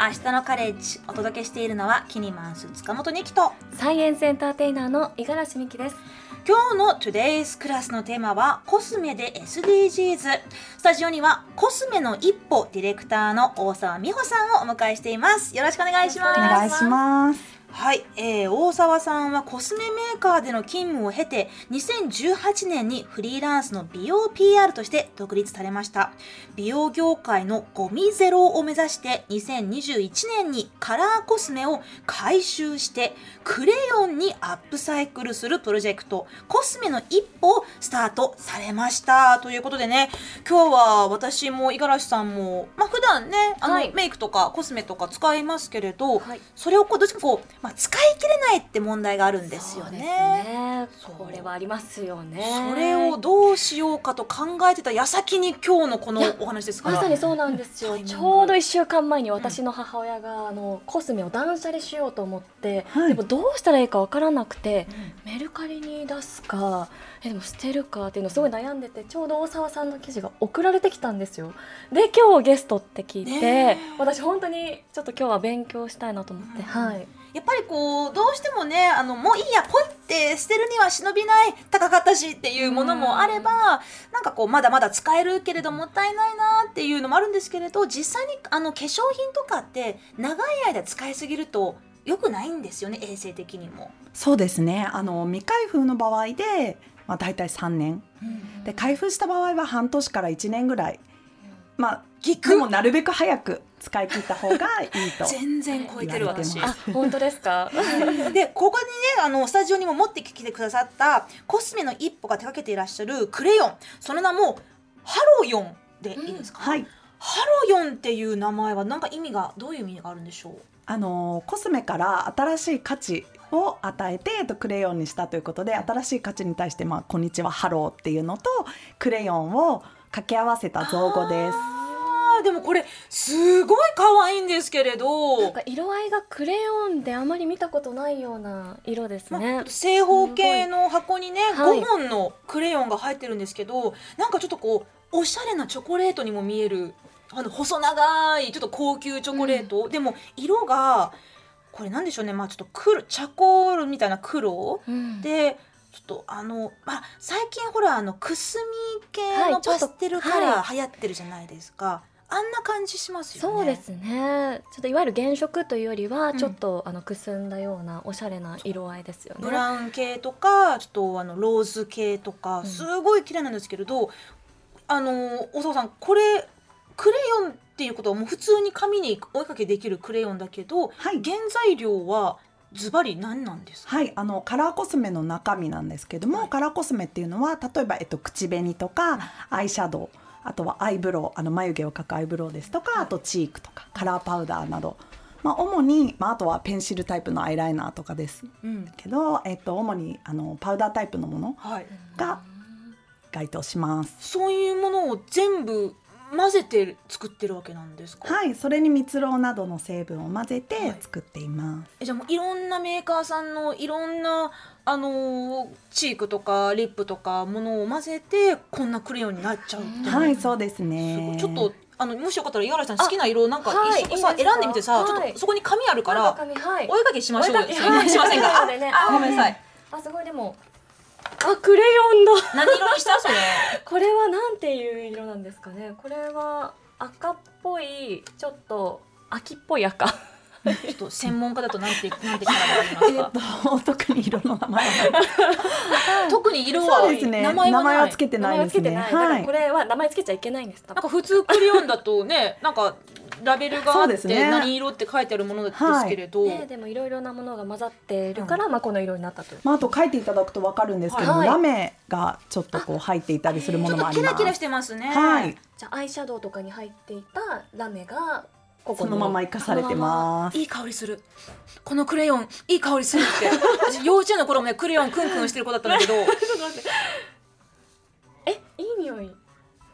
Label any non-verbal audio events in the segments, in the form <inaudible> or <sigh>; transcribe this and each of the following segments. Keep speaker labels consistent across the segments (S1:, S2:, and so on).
S1: 明日のカレッジお届けしているのはキニマンス塚本二希と。
S2: サイエンスエンターテイナーの五十嵐美希です。
S1: 今日の Today's クラスのテーマはコスメで SDGs スタジオにはコスメの一歩ディレクターの大沢美穂さんをお迎えしています。よろしくお願いします。
S3: お願いします
S1: はい、えー、大沢さんはコスメメーカーでの勤務を経て2018年にフリーランスの美容 PR として独立されました。美容業界のゴミゼロを目指して2021年にカラーコスメを回収してクレヨンにアップサイクルするプロジェクトコスメの一歩をスタートされました。ということでね今日は私も五十嵐さんもまあ普段ねあの、
S2: はい。
S1: メイクとかコスメとか使いますけれど、
S2: はい。
S1: それをこうどっちかこう、まあ、使い切れないって問題があるんですよね。
S2: ね。
S1: そう。
S2: これはありますよね。
S1: それをどうしようかと考えてた矢先に今日のこのお話ですから。
S2: まさにそうなんですよ。ちょうど1週間前に私の母親があのコスメを断捨離しようと思って、
S3: はい。
S2: でもどうしたらいいかわからなくてメルカリに出すかえでも捨てるかっていうのすごい悩んでてちょうど大沢さんの記事が送られてきたんですよ。で今日ゲストって聞いて、私本当にちょっと今日は勉強したいなと思って、
S1: うん。
S2: はい
S1: やっぱりこうどうしてもねあのもういいやポイって捨てるには忍びない高かったしっていうものもあれば、なんかこうまだまだ使えるけれどもったいないなっていうのもあるんですけれど実際にあの化粧品とかって長い間使いすぎると良くないんですよね衛生的にも。
S3: そうですね。あの未開封の場合で、まあ、大体3年。で開封した場合は半年から1年ぐらいまあでもなるべく早く使い切った方がいいと <laughs>
S1: 全然超えてる私。
S2: 本当ですか？<laughs>
S1: でここにねあのスタジオにも持ってきてくださった COSME no IPPO が手掛けていらっしゃるクレヨン。その名もハロヨンでいいですか、
S3: はい。
S1: ハロヨンっていう名前は何か意味がどういう意味があるんでしょう？
S3: あのコスメから新しい価値を与えて、えっと、クレヨンにしたということで新しい価値に対して、まあ「こんにちはハロー」っていうのとクレヨンを掛け合わせた造語です。
S1: でもこれすごい可愛いんですけれど。
S2: なんか色合いがクレヨンであまり見たことないような色です
S1: ま
S2: ね。
S1: 正方形の箱にね
S2: はい。
S1: 5本のクレヨンが入ってるんですけど、なんかちょっとこうおしゃれなチョコレートにも見えるあの細長いちょっと高級チョコレート、でも色がこれなんでしょうね。まあちょっと黒チャコールみたいな黒
S2: うん。
S1: でちょっとあの、まあ、最近ほらあのくすみ系のパステルカラー流行ってるじゃないですか、あんな感じしますよね。
S2: そうですね。ちょっといわゆる原色というよりは、
S1: ん。
S2: ちょっとあのくすんだようなおしゃれな色合いですよね。
S1: ブラウン系とかちょっとあのローズ系とか
S2: ん。
S1: すごい綺麗なんですけれど、あの大沢さんこれクレヨンっていうことはもう普通に紙にお絵かけできるクレヨンだけど
S3: はい。
S1: 原材料はズバリ何なんですか、
S3: はい、あのカラーコスメの中身なんですけども、
S1: はい。
S3: カラーコスメっていうのは例えば、えっと、口紅とかアイシャドウあとはアイブロウあの眉毛を描くアイブロウですとかあとチークとかカラーパウダーなど、まあ、主に、まあ、あとはペンシルタイプのアイライナーとかです
S1: うん。
S3: けど、えっと、主にあのパウダータイプのもの
S1: はい、
S3: が該当します。
S1: そういうものを全部混ぜて作ってるわけなんですか、
S3: はい、それに蜜蝋などの成分を混ぜ
S1: はい
S3: て作っています。
S1: えじゃあもういろんなメーカーさんのいろんなあのーチークとかリップとかものを混ぜてこんなクレヨンになっちゃうっていうの
S3: はい、そうですね
S1: い。ちょっとあのもしよかったら五十嵐さん好きな色なんか
S2: はい
S1: 一色さ
S2: いい
S1: 選んでみてさ、ちょ
S2: はい
S1: っとそこに紙あるから
S2: 紙はい。
S1: お絵かきしましょうよ。しませんか。
S2: ね
S1: あごめんなさい。
S2: あすごいでもあクレヨンだ。
S1: 何色にした？それ。<laughs>
S2: これはなんていう色なんですかね。これは赤っぽいちょっと秋っぽい赤。
S1: ちょっと専門家だとなんてなんてキャラがあり
S3: えっ
S1: ますか？<laughs>
S3: と、<laughs> 特に色の名前は
S1: 特に色は
S3: そうですね。
S1: 名前は。
S3: つけて
S2: 名
S3: ないですね。
S2: 前はつけてない。こ。れは名前つけちゃいけないんです。
S1: なんか普通クレヨンだとね、なんかラベルがあ
S3: そう
S1: って
S3: ですね
S1: 何色って書いてあるものですけれど、
S2: ね、でもいろいろなものが混ざってるから、まあこの色になったと。
S3: まあ、あと書いていただくとわかるんですけども、
S2: はい
S3: ラメがちょっとこう入っていたりするものもあります。
S1: とキラキラしてますね。
S3: はい、
S2: じゃあアイシャドウとかに入っていたラメがここに
S3: そのまま生かされてます。
S1: いい香りする。このクレヨンいい香りするって。<laughs> 私幼稚園の頃もねクレヨンクンクンしてる子だったんだけど。<laughs>
S2: ちょっと待って。え、いい匂い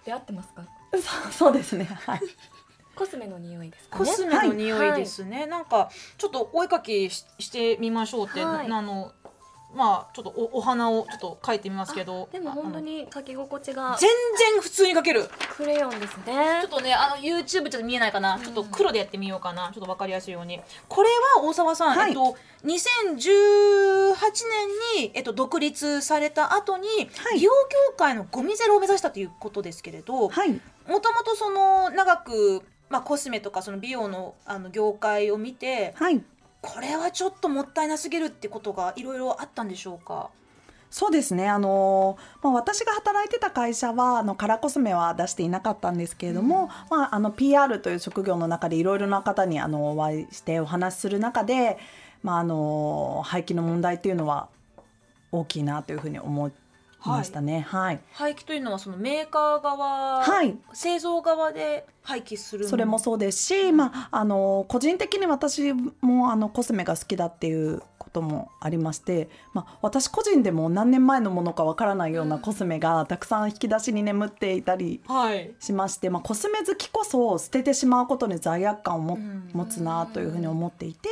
S2: で合ってますか？
S3: そうそうですね。はい。
S2: コスメの匂いですか
S1: コ
S2: ね。
S1: スメの匂いですね、なんかちょっとお絵かきししてみましょうって、
S2: はい。
S1: なあのまあちょっとおお花をちょっと描いてみますけど。
S2: でも本当に書き心地が
S1: 全然普通に描ける。
S2: クレヨンですね。
S1: ちょっとねあの YouTube ちょっと見えないかな、ちょっと黒でやってみようかな。ちょっとわかりやすいように。これは大沢さん、
S3: はい。
S1: えっと2018年に、えっと、独立された後に、
S3: はい。
S1: 美容業界のゴミゼロを目指したということですけれど、
S3: はい。
S1: もともとその長く、まあ、コスメとかその美容のあの業界を見て
S3: はい。
S1: これはちょっともったいなすぎるってことがいろいろあったんでしょうか？
S3: そうですね。あの、まあ、私が働いてた会社はあのカラーコスメは出していなかったんですけれども、まあ、あの PR という職業の中でいろいろな方にあのお会いしてお話しする中で、まあ、あの廃棄の問題っていうのは大きいなというふうに思いましたね。はい、
S1: 廃棄というのはそのメーカー側、
S3: はい。
S1: 製造側で廃棄する
S3: それもそうですし、まあ、あの個人的に私もあのコスメが好きだっていうこともありまして、まあ、私個人でも何年前のものかわからないようなコスメがたくさん引き出しに眠っていたり
S1: はい。
S3: しまして、まあ、コスメ好きこそ捨ててしまうことに罪悪感をも、
S1: うん。
S3: 持つなというふうに思っていて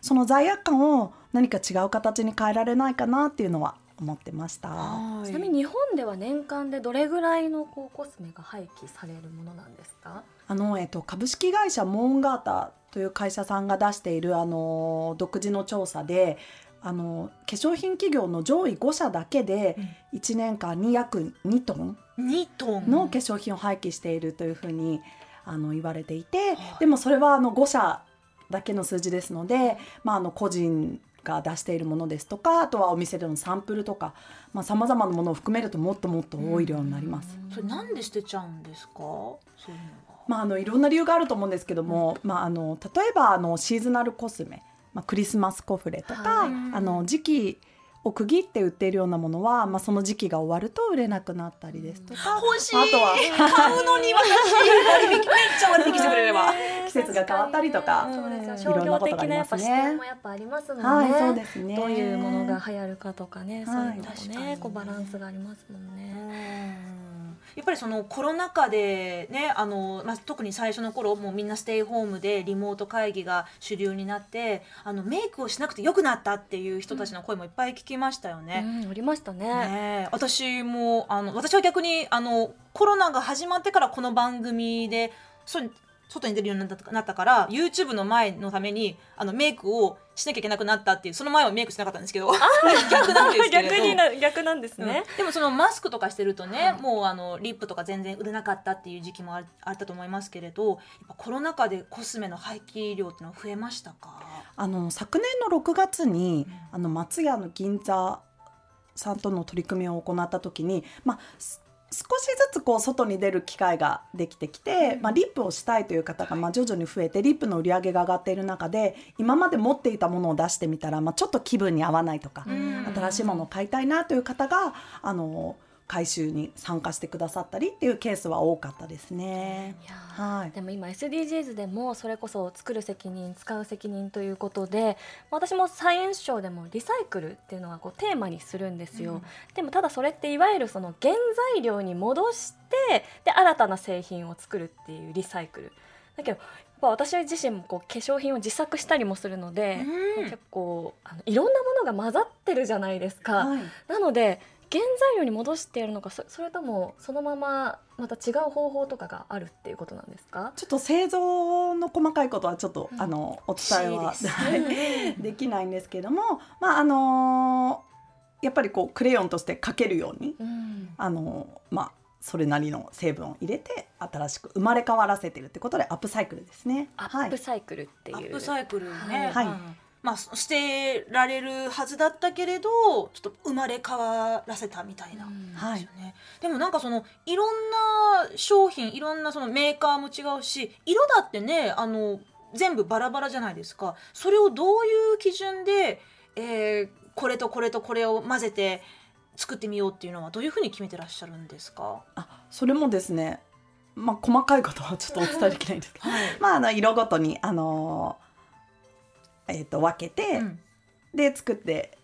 S3: その罪悪感を何か違う形に変えられないかなっていうのは思ってました。
S1: はい。
S2: ちなみに日本では年間でどれぐらいのこうコスメが廃棄されるものなんですか？
S3: あの、えっと、株式会社モーンガーターという会社さんが出しているあの独自の調査であの化粧品企業の上位5社だけで1年間に約2トン
S1: 2トン。
S3: の化粧品を廃棄しているというふうにあの言われていて、
S1: はい。
S3: でもそれはあの5社だけの数字ですので、まあ、あの個人が出しているものですとかあとはお店でのサンプルとかさまざ、まなものを含めるともっともっと多い量になります。
S1: それなんで捨てちゃうんですか？そういうのは。
S3: まあ、あのいろんな理由があると思うんですけども、まあ、あの例えばあのシーズナルコスメ、まあ、クリスマスコフレとか、
S2: はい。
S3: あの時期を区切って売っているようなものは、まあ、その時期が終わると売れなくなったりですとか、
S1: 欲しい。
S3: あとは
S1: 買うのに私割引めっちゃ割引してくれれば
S3: 季節が変わったりとか。
S2: そうです
S3: うん
S2: よ。商業的なやっぱ視
S3: いろんなことがありますね。
S2: 点もやっぱありますもんね、
S3: はいそうですね。
S2: どういうものが流行るかとかね、そういうのも
S1: ね
S2: こうバランスがありますもんね。
S1: やっぱりそのコロナ禍でねあの、まあ、特に最初の頃もうみんなステイホームでリモート会議が主流になってあのメイクをしなくてよくなったっていう人たちの声もいっぱい聞きましたよね。
S2: うん、ありましたね。
S1: ねえ私もあの私は逆にあのコロナが始まってからこの番組でそ外に出るようになったなったから YouTube の前のためにあのメイクをしなきゃいけなくなったっていうその前はメイクしなかったんですけど <laughs> 逆なんですけれど。
S2: 逆にな逆なんですね。
S1: うん。でもそのマスクとかしてるとね、
S2: はい
S1: もうあのリップとか全然売れなかったっていう時期もああったと思いますけれどコロナ禍でコスメの廃棄量っていうのは増えましたか？
S3: あの昨年の6月に、あの松屋の銀座さんとの取り組みを行った時に、まあ、す少しずつこう外に出る機会ができてきて、まあ、リップをしたいという方がまあ徐々に増えてリップの売り上げが上がっている中で今まで持っていたものを出してみたら、まあ、ちょっと気分に合わないとか、
S1: うん。
S3: 新しいものを買いたいなという方があの回収に参加してくださったりっていうケースは多かったですね。はい。
S2: でも今 SDGs でもそれこそ作る責任使う責任ということで私もサイエンスショーでもリサイクルっていうのはこうテーマにするんですよ、
S1: うん。
S2: でもただそれっていわゆるその原材料に戻してで新たな製品を作るっていうリサイクル。だけどやっぱ私自身もこう化粧品を自作したりもするので、
S1: うん。
S2: 結構あのいろんなものが混ざってるじゃないですか。
S3: はい。
S2: なので原材料に戻してやるのかそそれともそのまままた違う方法とかがあるっていうことなんですか？
S3: ちょっと製造の細かいことはちょっと、
S2: うん。
S3: あのお伝えは <laughs> はいできないんですけども、まああのやっぱりこうクレヨンとして描けるように、
S2: うん。
S3: あのまあそれなりの成分を入れて新しく生まれ変わらせてるってことでアップサイクルですね。
S2: ア
S3: はい。
S2: ップサイクルっていう、
S1: アップサイクルね、
S3: はい。
S1: うんまあ捨てられるはずだったけれどちょっと生まれ変わらせたみたいな、
S2: うん。
S3: はい
S1: ですよね。でもなんかそのいろんな商品いろんなそのメーカーも違うし色だってねあの全部バラバラじゃないですか。それをどういう基準で、えーこれとこれとこれを混ぜて作ってみようっていうのはどういうふうに決めてらっしゃるんですか、
S3: あそれもですね、まあ細かいことはちょっとお伝えできないんですけど、
S1: はい。
S3: まああの色ごとにあのえっ、と分けて、
S1: うん。
S3: で作って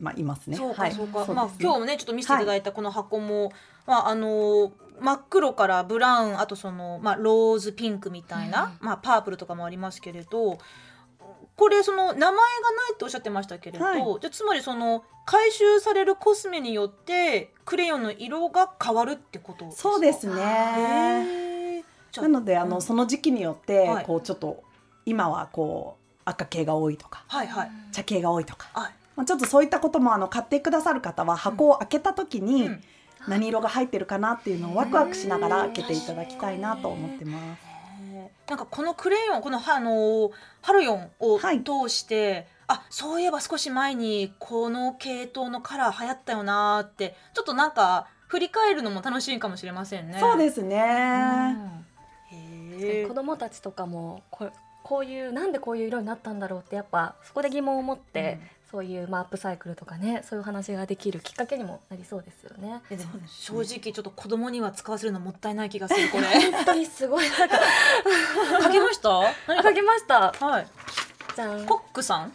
S3: まあいますね。
S1: そうか
S3: はい。
S1: そうか、
S3: ですね。
S1: まあ今日もねちょっと見せていただいたこの箱も、まああの真っ黒からブラウンあとそのまあローズピンクみたいな、まあパープルとかもありますけれどここれその名前がないっておっしゃってましたけれど、
S3: はい。
S1: じゃあつまりその回収されるコスメによってクレヨンの色が変わるってことですか？
S3: そうですね。なのであの、
S1: うん。
S3: その時期によって、
S1: はい。
S3: こうちょっと今はこう赤系が多いとか
S1: はいはい。
S3: 茶系が多いとか、
S1: はい。
S3: まあ、ちょっとそういったこともあの買ってくださる方は箱を開けた時に
S1: うん。
S3: 何色が入ってるかなっていうのをワクワクしながら開けていただきたいなと思ってます。
S1: なんかこのクレヨンこのはあのハロヨンを
S3: はい。
S1: 通して、あそういえば少し前にこの系統のカラー流行ったよなーってちょっとなんか振り返るのも楽しいかもしれませんね。
S3: そうですすね、
S1: へ
S2: 子供たちとかもここういうなんでこういう色になったんだろうってやっぱそこで疑問を持って、そういう、まあ、アップサイクルとかねそういう話ができるきっかけにもなりそうですよね。
S1: えでも正直ちょっと子供には使わせるのもったいない気がするこれ。<laughs>
S2: 本当にすごい。なんか
S1: かけました？何
S2: 書きました。
S1: はい。
S2: じゃん。
S1: コックさん？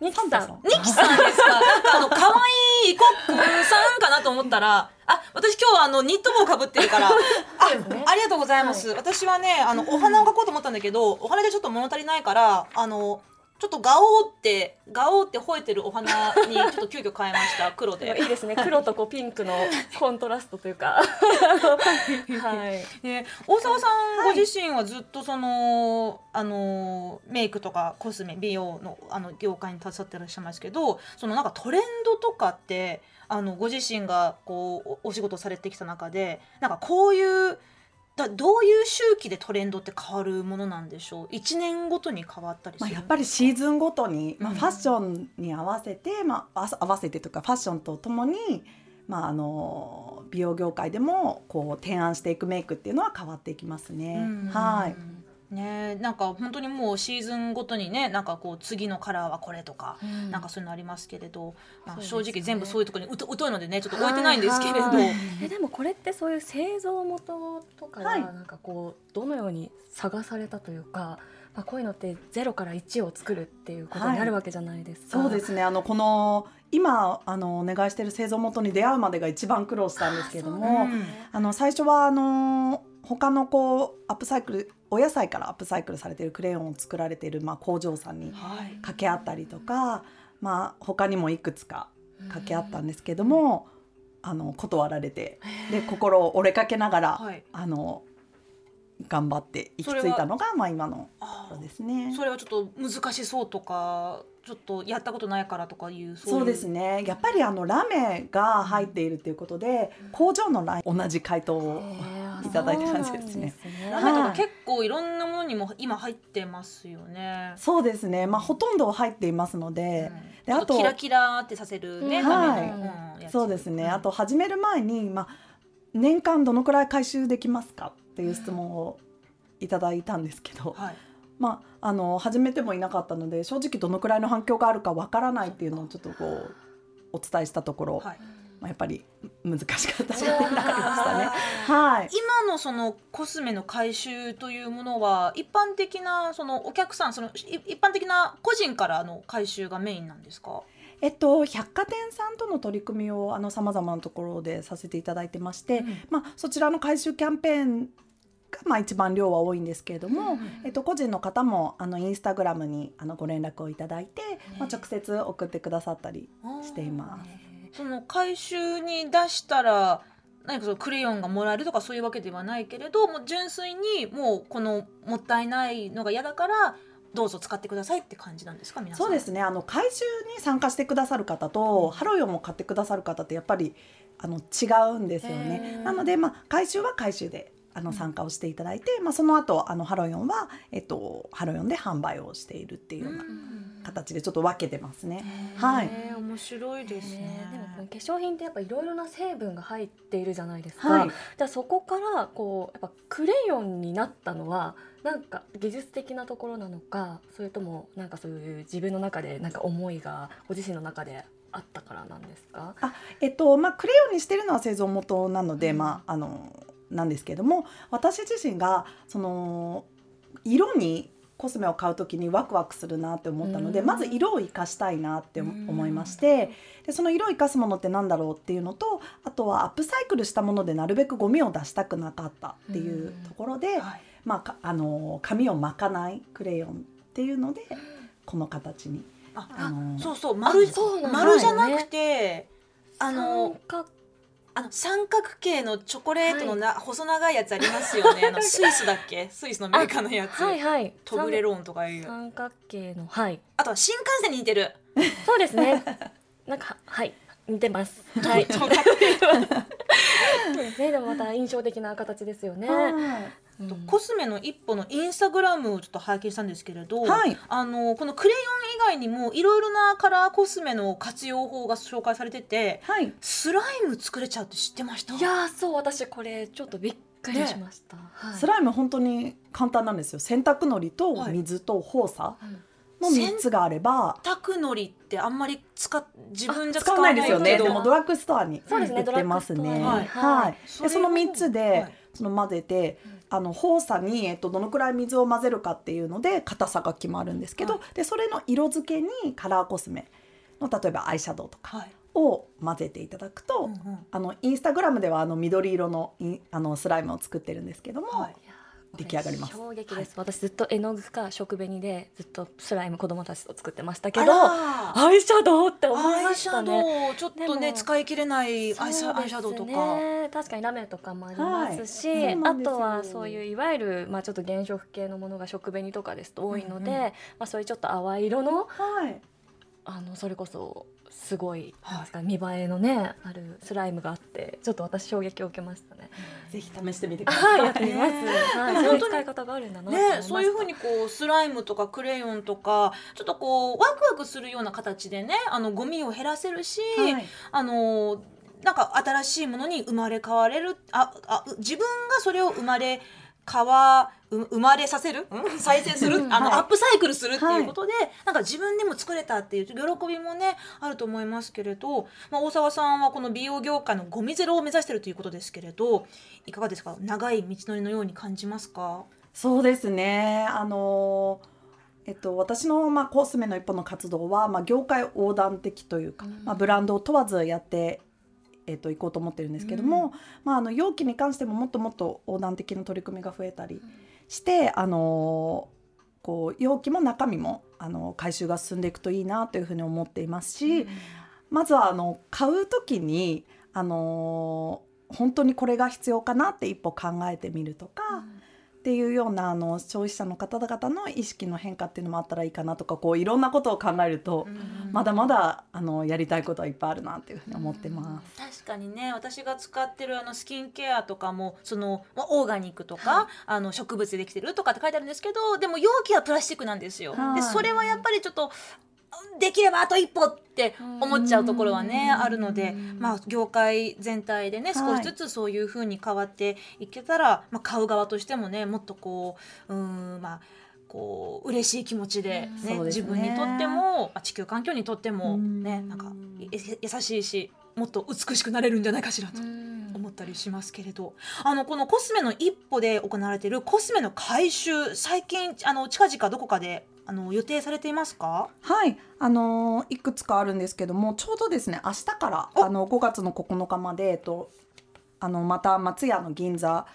S2: ニキ
S3: さん。
S1: ニキさんですかなんか？あの可愛いコックさんかなと思ったらあ私今日はあのニット帽かぶってるから
S2: そうですね
S1: ありがとうございます、私はねあのお花を描こうと思ったんだけどお花でちょっと物足りないからあのちょっとガオーってガオーって吠えてるお花にちょっと急遽変えました。<laughs> 黒で。
S2: いいですね。黒とこうピンクの <laughs> コントラストというか。はい。
S1: ね、大沢さん
S3: はい
S1: ご自身はずっとその、あのメイクとかコスメ美容のあの業界に携わってらっしゃいますけどそのなんかトレンドとかってあのご自身がこうおお仕事されてきた中でなんかこういうだどういう周期でトレンドって変わるものなんでしょう？1年ごとに変わったりす
S3: まあ、
S1: る
S3: やっぱりシーズンごとに、まあ、
S1: うん
S3: ファッションに合わせて、まあ、あ合わせてというかファッションとともに、まあ、あの美容業界でもこう提案していくメイクっていうのは変わっていきますね。
S1: うん。
S3: はい
S1: ね。なんか本当にもうシーズンごとにねなんかこう次のカラーはこれとか、なんかそういうのありますけれど、まあ、正直全部そういうところに疎疎いのでねちょっと置いてないんですけれど、
S3: はいはい
S2: えでもこれってそういう製造元とかは
S3: はい。
S2: なんかこうどのように探されたというか、まあ、こういうのって0から1を作るっていうことになるわけじゃないですか。
S3: そうですね。あのこの今あのお願いしている製造元に出会うまでが一番苦労したんですけれども、
S1: うん
S3: あの最初はあの他のこうアップサイクルお野菜からアップサイクルされているクレヨンを作られている、まあ、工場さんに
S1: はい。
S3: 掛け合ったりとか、まあ、他にもいくつか掛け合ったんですけども、あの断られてで心を折れかけながら、
S1: はい。
S3: あの頑張って行き着いたのがまあ今の
S1: あ
S3: ところですね。
S1: それはちょっと難しそうとかちょっとやったことないからとかいう
S3: そうです
S1: ね。
S3: ねやっぱりあのラメが入っているということで、工場のライン同じ回答を、いただいた感じですね。
S1: ラメと
S3: はい。
S1: か結構いろんなものにも今入ってますよね。
S3: そうですね、まあ、ほとんど入っていますので、
S1: うん。
S3: であと
S1: キラキラってさせるね、
S2: うん
S3: はいそうですね、
S1: ん。
S3: あと始める前に、まあ、年間どのくらい回収できますか？っていう質問をいただいたんですけど、
S1: はい。
S3: まあ、あの始めてもいなかったので正直どのくらいの反響があるかわからないっていうのをちょっとこうお伝えしたところ、
S1: はい。
S3: まあ、やっぱり難しかったっていうのがありましたね。はい。
S1: 今のそのコスメの回収というものは一般的なそのお客さんそのい一般的な個人からの回収がメインなんですか？
S3: えっと、百貨店さんとの取り組みをさまざまなところでさせていただいてまして、
S1: うん。
S3: まあ、そちらの回収キャンペーンが、まあ、一番量は多いんですけれども、
S1: うん
S3: えっと、個人の方もあのインスタグラムにあのご連絡をいただいて、まあ、
S1: ね
S3: 直接送ってくださったりしています。
S1: その回収に出したら何かそのクレヨンがもらえるとかそういうわけではないけれどもう純粋にもうこのもったいないのが嫌だからどうぞ使ってくださいって感じなんですか皆さん。
S3: そうですね。あの回収に参加してくださる方と、ハロヨンも買ってくださる方ってやっぱりあの違うんですよ
S1: へ
S3: ね。
S1: ー。
S3: なので、まあ、回収は回収であの参加をしていただいて、まあ、その後あのハロヨンは、えっと、ハロヨンで販売をしているっていうような形でちょっと分けてますね。はい。
S1: 面白いですね。
S2: ね、でもこの化粧品ってやっぱいろいろな成分が入っているじゃないですか、
S3: はい。
S2: じゃあそこからこうやっぱクレヨンになったのはなんか技術的なところなのかそれともなんかそういう自分の中でなんか思いがご自身の中であったからなんですか？
S3: えっとまあ、クレヨンにしてるのは製造元なので、
S1: うん。
S3: まあ、あのなんですけれども私自身がその色にコスメを買う時にワクワクするなって思ったので、
S2: うん。
S3: まず色を生かしたいなって思いまして、でその色を生かすものってなんだろうっていうのとあとはアップサイクルしたものでなるべくゴミを出したくなかったっていうところで、
S1: はい。
S3: まあか、あの紙を巻かないクレヨンっていうのでこの形に。
S1: あ
S3: あのー
S1: そうそう丸
S2: そうなんだ
S1: 丸じゃなくてあの
S2: 三角
S1: あの三角形のチョコレートのな、細長いやつありますよね。あの <laughs> スイスだっけ？スイスのメーカーのやつ、
S2: はいはい。
S1: トブレローンとかいう。
S2: 三角形のはい。
S1: あとは新幹線に似てる。
S2: そうですね。なんかはい。似てます。はい。
S1: と。<laughs>
S2: そうですね。でもまた印象的な形ですよね、
S3: はい
S2: うん。
S1: コスメの一歩のインスタグラムをちょっと拝見したんですけれど、
S3: はい。
S1: あのこのクレヨン以外にもいろいろなカラーコスメの活用法が紹介されてて
S3: はい。
S1: スライム作れちゃうって知ってました？
S2: いやーそう私これちょっとびっくりしました、はい。
S3: スライム本当に簡単なんですよ。洗濯のりと
S1: はい。
S3: 水と放射
S2: うん。
S3: の3つがあれば、
S1: タクのりってあんまり使っ自分じゃ使
S3: 使わ
S1: わない
S3: ですよね。
S1: けど。
S3: でもドラッグストアに
S2: そうですね
S3: 売ってますね。はい、
S2: はい。
S3: でその3つで、
S1: はい。
S3: その混ぜて
S2: うん
S3: あの放射に、えっと、どのくらい水を混ぜるかっていうので硬さが決まるんですけど、
S1: は
S3: でそれの色付けにカラーコスメの例えばアイシャドウとか
S1: はい。
S3: を混ぜていただくと、
S1: うんうん。
S3: あのインスタグラムではあの緑色のあのスライムを作ってるんですけども、
S1: はい
S3: 出来上がります。
S2: 衝撃です、私ずっと絵の具か食紅でずっとスライム子供たちと作ってましたけ
S1: あ
S2: ど
S1: ら
S2: アイシャドウって思いましたね。
S1: ちょっとね使い切れないアイシャアイシャドウとか、
S2: 確かにラメとかもありますし、
S3: はい。すよ
S2: とはそういういわゆる、まあ、ちょっと原色系のものが食紅とかですと多いので、
S1: うんうん
S2: まあ、そういうちょっと淡い色の
S3: はい。
S2: あのそれこそすごい、
S1: はい
S2: 見栄えのねあるスライムがあってちょっと私衝撃を受けましたね。
S3: ぜひ試してみてください。
S2: はいやってみます。
S1: ね
S2: はい、そういう使い方があるんだな。
S1: ねそういうふうにこうスライムとかクレヨンとかちょっとこうワクワクするような形でねあのゴミを減らせるし、
S3: はい
S1: あのなんか新しいものに生まれ変われるああ自分がそれを生まれ変わう生まれさせる、うん？再生する、あの、
S3: はい。
S1: アップサイクルするっていうことで、なんか自分でも作れたっていう喜びもねあると思いますけれど、まあ、大沢さんはこの美容業界のゴミゼロを目指してるということですけれどいかがですか？長い道のりのように感じますか？
S3: そうですね。あのえっと、私の、まあ、コスメの一歩の活動は、まあ、業界横断的というか、
S2: うん。
S3: まあ、ブランドを問わずやって、えっと、いこうと思ってるんですけども、まあ、あの容器に関してももっともっと横断的な取り組みが増えたりして、あのこう容器も中身もあの回収が進んでいくといいなというふうに思っていますし、まずはあの買う時に、あの本当にこれが必要かなって一歩考えてみるとか。っていうようなあの消費者の方々の意識の変化っていうのもあったらいいかなとかこういろんなことを考えると、まだまだあのやりたいことはいっぱいあるなっていうふうに思ってます。
S1: 確かにね私が使ってるあのスキンケアとかもそのまあオーガニックとか、あの植物でできてるとかって書いてあるんですけどでも容器はプラスチックなんですよ。
S3: はい
S1: でそれはやっぱりちょっとできればあと一歩って思っちゃうところはね
S2: うん
S1: あるので、まあ、業界全体でね少しずつそういうふうに変わっていけたら、まあ、買う側としてもねもっとこううんまあこう嬉しい気持ちで、
S2: うん。
S1: ね
S3: ですね。
S1: 自分にとっても、まあ、地球環境にとってもね
S3: うん。
S1: なんかや優しいしもっと美しくなれるんじゃないかしらと
S2: うん。
S1: 思ったりしますけれど、あのこのコスメの一歩で行われているコスメの回収最近あの近々どこかであの予定されていますか？
S3: はい、あのいくつかあるんですけどもちょうどですね明日から
S1: お
S3: あの5月の9日まで、えっと、あのまた松屋の銀座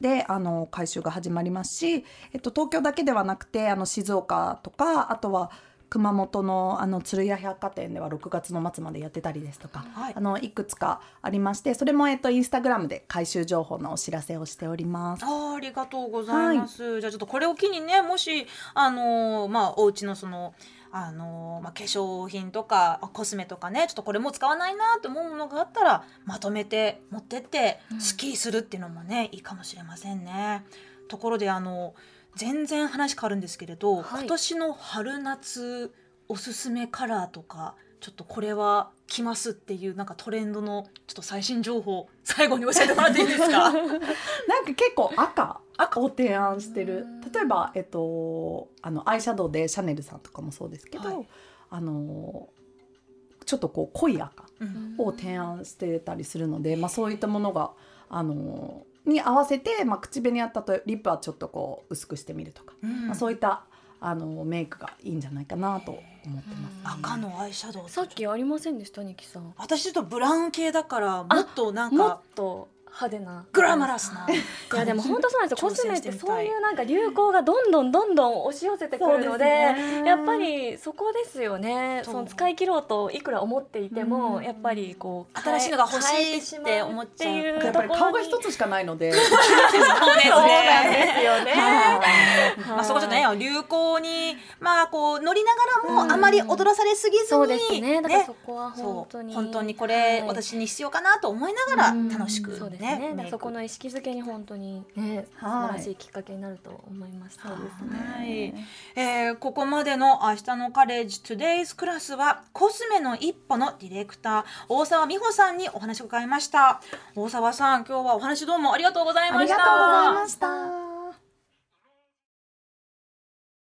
S3: であの回収が始まりますし、えっと、東京だけではなくてあの静岡とかあとは熊本のあの鶴屋百貨店では6月の末までやってたりですとか、
S1: はい
S3: あのいくつかありましてそれも、えっと、インスタグラムで回収情報のお知らせをしております。
S1: あーありがとうございます。じゃあちょっとこれを機にねもしあのーまあお家のそのあのーまあ、化粧品とかあコスメとかねちょっとこれもう使わないなと思うものがあったらまとめて持ってって
S2: うん
S1: スキーするっていうのもね、いいかもしれませんね。ところであの全然話変わるんですけれど、
S2: はい。
S1: 今年の春夏おすすめカラーとかちょっとこれは来ますっていうなんかトレンドのちょっと最新情報最後に教えてもらっていいですか？<laughs>
S3: なんか結構赤
S1: 赤。
S3: を提案してる。
S2: うん。
S3: 例えば、えっと、あのアイシャドウでシャネルさんとかもそうですけど、
S1: はい。
S3: あのちょっとこう濃い赤
S1: うん。
S3: を提案してたりするので、まあ、そういったものがあのに合わせて、まあ、口紅あったとリップはちょっとこう薄くしてみるとか、
S1: うん
S3: まあ、そういったあのメイクがいいんじゃないかなと思ってます。
S1: 赤のアイシャドウ
S2: さっきありませんでしたニキさん。
S1: 私ちょっとブラウン系だからもっとなん
S2: もっ
S1: か
S2: と派手な。
S1: グラマラスな。
S2: いやでも本当そうなんですよ。コスメってそういうなんか流行がどんどんどんどん押し寄せてくるので
S3: ね。
S2: やっぱりそこですよね。
S1: そ
S2: の使い切ろうといくら思っていても、
S3: う。ん
S2: やっぱりこう
S1: 新しいのが欲しいって思っちゃう。
S2: っていう
S3: やっぱり顔が一つしかないので。<laughs>
S1: そうです
S2: そうなん
S1: ね。
S2: ですよね。
S1: まあそこちょっとね流行にまあこう乗りながら
S2: うん。
S1: もあまり踊らされすぎずに、
S2: そうですね。だからそこは
S1: そう。
S2: 本当に。
S1: 本当にこれ、
S2: はい。
S1: 私に必要かなと思いながら
S3: うん。
S1: 楽しく。
S2: うですね。だか
S1: メイク
S2: らそこの意識づけに本当にね素
S3: はい
S2: 晴らしいきっかけになると思いました。
S3: そうですね
S1: はいえーここまでの「明日のカレッジ Today's クラス」はコスメの一歩のディレクター大沢美穂さんにお話を伺いました大沢さん今日はお話どうもありがとうございました
S3: ありがとうございました。